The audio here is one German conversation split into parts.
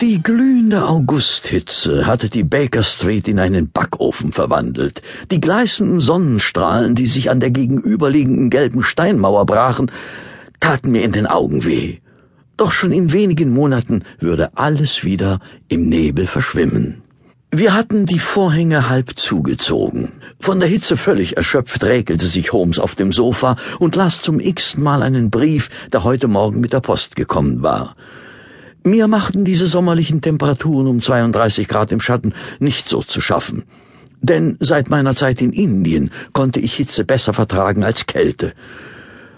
Die glühende Augusthitze hatte die Baker Street in einen Backofen verwandelt. Die gleißenden Sonnenstrahlen, die sich an der gegenüberliegenden gelben Steinmauer brachen, taten mir in den Augen weh. Doch schon in wenigen Monaten würde alles wieder im Nebel verschwimmen. Wir hatten die Vorhänge halb zugezogen. Von der Hitze völlig erschöpft räkelte sich Holmes auf dem Sofa und las zum x-ten Mal einen Brief, der heute Morgen mit der Post gekommen war. Mir machten diese sommerlichen Temperaturen um 32 Grad im Schatten nicht so zu schaffen. Denn seit meiner Zeit in Indien konnte ich Hitze besser vertragen als Kälte.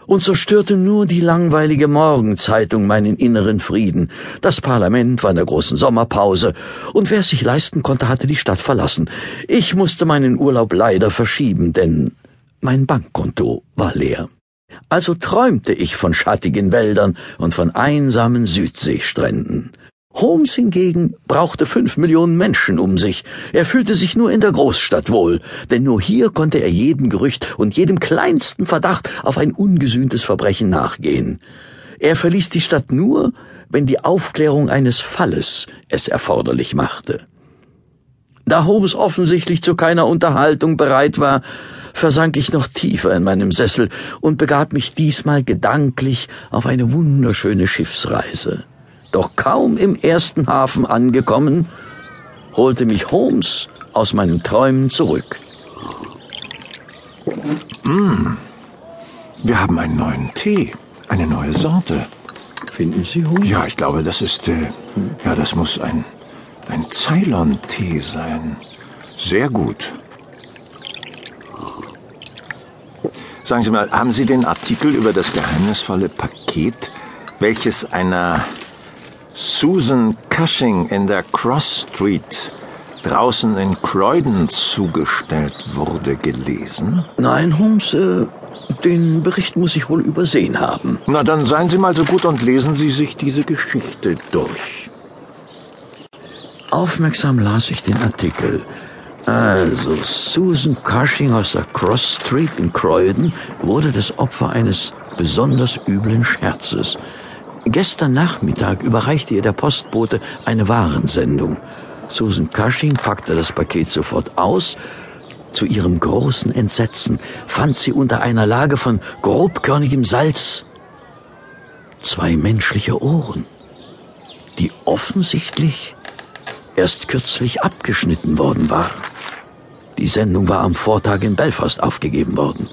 Und so störte nur die langweilige Morgenzeitung meinen inneren Frieden. Das Parlament war in der großen Sommerpause, und wer es sich leisten konnte, hatte die Stadt verlassen. Ich musste meinen Urlaub leider verschieben, denn mein Bankkonto war leer. Also träumte ich von schattigen Wäldern und von einsamen Südseestränden. Holmes hingegen brauchte fünf Millionen Menschen um sich. Er fühlte sich nur in der Großstadt wohl, denn nur hier konnte er jedem Gerücht und jedem kleinsten Verdacht auf ein ungesühntes Verbrechen nachgehen. Er verließ die Stadt nur, wenn die Aufklärung eines Falles es erforderlich machte. Da Holmes offensichtlich zu keiner Unterhaltung bereit war, versank ich noch tiefer in meinem Sessel und begab mich diesmal gedanklich auf eine wunderschöne Schiffsreise. Doch kaum im ersten Hafen angekommen, holte mich Holmes aus meinen Träumen zurück. Mm. Wir haben einen neuen Tee, eine neue Sorte. Finden Sie, Holmes? Ja, ich glaube, das ist, äh, ja, das muss ein, ein Ceylon-Tee sein. Sehr gut. Sagen Sie mal, haben Sie den Artikel über das geheimnisvolle Paket, welches einer Susan Cushing in der Cross Street draußen in Croydon zugestellt wurde, gelesen? Nein, Holmes, äh, den Bericht muss ich wohl übersehen haben. Na, dann seien Sie mal so gut und lesen Sie sich diese Geschichte durch. Aufmerksam las ich den Artikel. Also, Susan Cushing aus der Cross Street in Croydon wurde das Opfer eines besonders üblen Scherzes. Gestern Nachmittag überreichte ihr der Postbote eine Warensendung. Susan Cushing packte das Paket sofort aus. Zu ihrem großen Entsetzen fand sie unter einer Lage von grobkörnigem Salz zwei menschliche Ohren, die offensichtlich erst kürzlich abgeschnitten worden waren. Die Sendung war am Vortag in Belfast aufgegeben worden,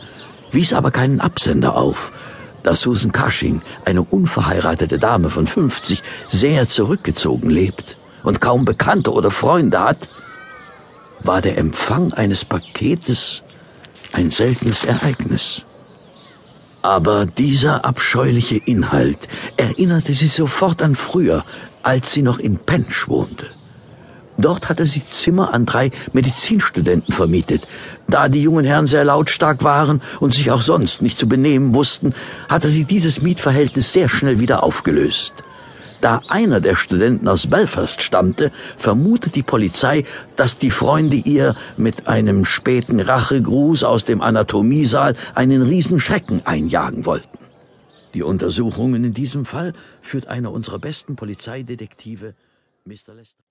wies aber keinen Absender auf, da Susan Cushing, eine unverheiratete Dame von 50, sehr zurückgezogen lebt und kaum Bekannte oder Freunde hat, war der Empfang eines Paketes ein seltenes Ereignis. Aber dieser abscheuliche Inhalt erinnerte sie sofort an früher, als sie noch in Pench wohnte. Dort hatte sie Zimmer an drei Medizinstudenten vermietet. Da die jungen Herren sehr lautstark waren und sich auch sonst nicht zu benehmen wussten, hatte sie dieses Mietverhältnis sehr schnell wieder aufgelöst. Da einer der Studenten aus Belfast stammte, vermutet die Polizei, dass die Freunde ihr mit einem späten Rachegruß aus dem Anatomiesaal einen Riesenschrecken einjagen wollten. Die Untersuchungen in diesem Fall führt einer unserer besten Polizeidetektive, Mr. Lester.